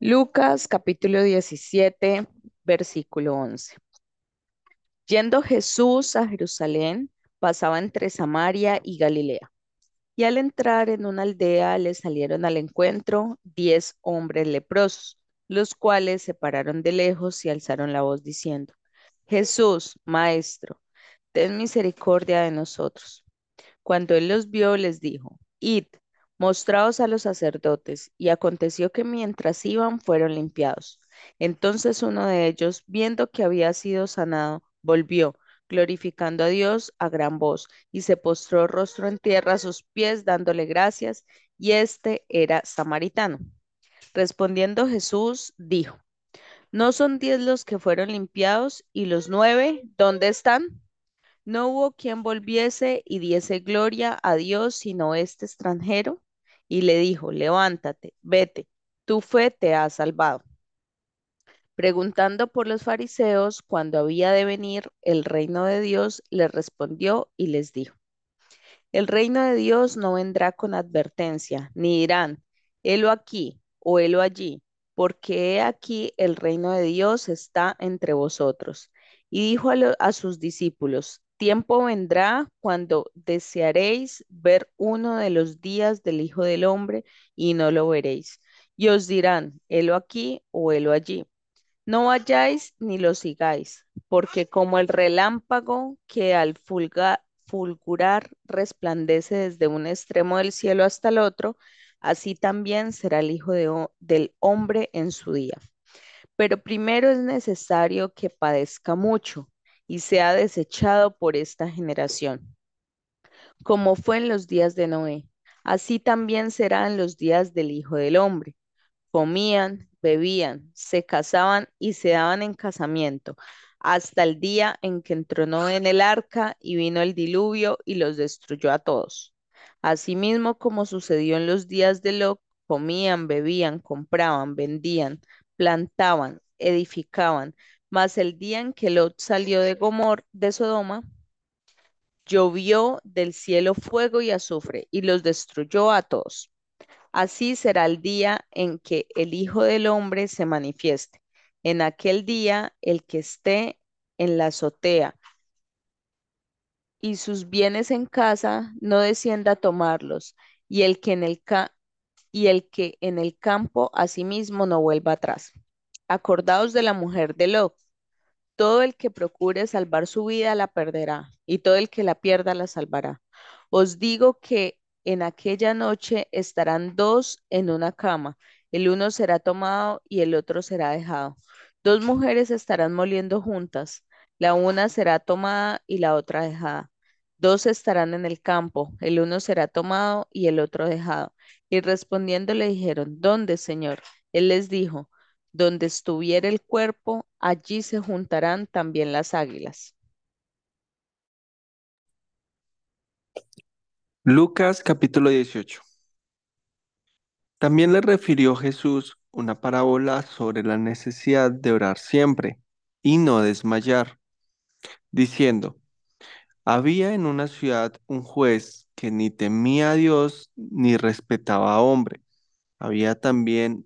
Lucas capítulo 17, versículo 11. Yendo Jesús a Jerusalén, pasaba entre Samaria y Galilea. Y al entrar en una aldea le salieron al encuentro diez hombres leprosos, los cuales se pararon de lejos y alzaron la voz diciendo, Jesús, Maestro, ten misericordia de nosotros. Cuando él los vio, les dijo, Id, mostraos a los sacerdotes. Y aconteció que mientras iban, fueron limpiados. Entonces uno de ellos, viendo que había sido sanado, volvió, glorificando a Dios a gran voz, y se postró rostro en tierra a sus pies, dándole gracias, y este era samaritano. Respondiendo Jesús, dijo, ¿no son diez los que fueron limpiados, y los nueve, ¿dónde están? No hubo quien volviese y diese gloria a Dios sino este extranjero. Y le dijo, levántate, vete, tu fe te ha salvado. Preguntando por los fariseos cuándo había de venir el reino de Dios, les respondió y les dijo, el reino de Dios no vendrá con advertencia, ni dirán, helo aquí o helo allí, porque he aquí el reino de Dios está entre vosotros. Y dijo a sus discípulos, tiempo vendrá cuando desearéis ver uno de los días del Hijo del Hombre y no lo veréis. Y os dirán, helo aquí o helo allí. No vayáis ni lo sigáis, porque como el relámpago que al fulga- fulgurar resplandece desde un extremo del cielo hasta el otro, así también será el Hijo del Hombre en su día. Pero primero es necesario que padezca mucho y sea desechado por esta generación, como fue en los días de Noé. Así también será en los días del Hijo del Hombre comían, bebían, se casaban y se daban en casamiento, hasta el día en que entró Noé en el arca y vino el diluvio y los destruyó a todos. Asimismo, como sucedió en los días de Lot, comían, bebían, compraban, vendían, plantaban, edificaban, mas el día en que Lot salió de Gomor, de Sodoma, llovió del cielo fuego y azufre y los destruyó a todos. Así será el día en que el Hijo del Hombre se manifieste. En aquel día, el que esté en la azotea y sus bienes en casa, no descienda a tomarlos, y el que en el, ca- y el que en el campo no vuelva atrás. Acordaos de la mujer de Lot. Todo el que procure salvar su vida la perderá, y todo el que la pierda la salvará. Os digo que en aquella noche estarán dos en una cama, el uno será tomado y el otro será dejado. Dos mujeres estarán moliendo juntas, la una será tomada y la otra dejada. Dos estarán en el campo, el uno será tomado y el otro dejado. Y respondiendo le dijeron, ¿dónde, Señor? Él les dijo, donde estuviera el cuerpo, allí se juntarán también las águilas. Lucas capítulo 18. También le refirió Jesús una parábola sobre la necesidad de orar siempre y no desmayar, diciendo, había en una ciudad un juez que ni temía a Dios ni respetaba a hombre. Había también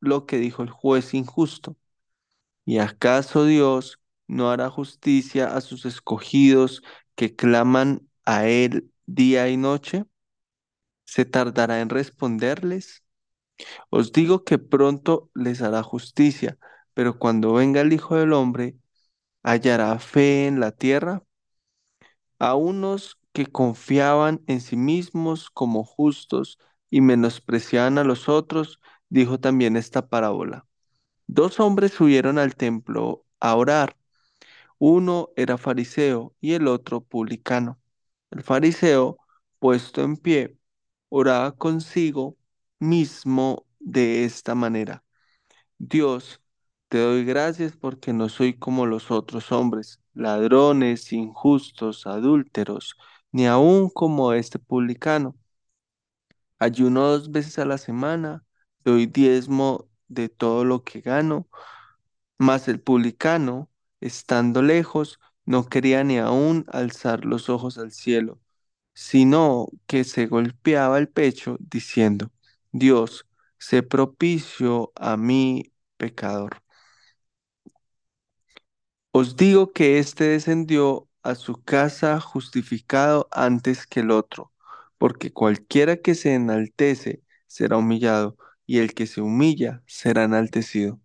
lo que dijo el juez injusto. ¿Y acaso Dios no hará justicia a sus escogidos que claman a Él día y noche? ¿Se tardará en responderles? Os digo que pronto les hará justicia, pero cuando venga el Hijo del Hombre, ¿hallará fe en la tierra? A unos que confiaban en sí mismos como justos y menospreciaban a los otros, dijo también esta parábola. Dos hombres subieron al templo a orar. Uno era fariseo y el otro publicano. El fariseo, puesto en pie, oraba consigo mismo de esta manera. Dios, Te doy gracias porque no soy como los otros hombres, ladrones, injustos, adúlteros, ni aun como este publicano. Ayuno dos veces a la semana, doy diezmo de todo lo que gano, mas el publicano, estando lejos, no quería ni aun alzar los ojos al cielo, sino que se golpeaba el pecho diciendo, Dios, sé propicio a mí, pecador. Os digo que éste descendió a su casa justificado antes que el otro, porque cualquiera que se enaltece será humillado, y el que se humilla será enaltecido.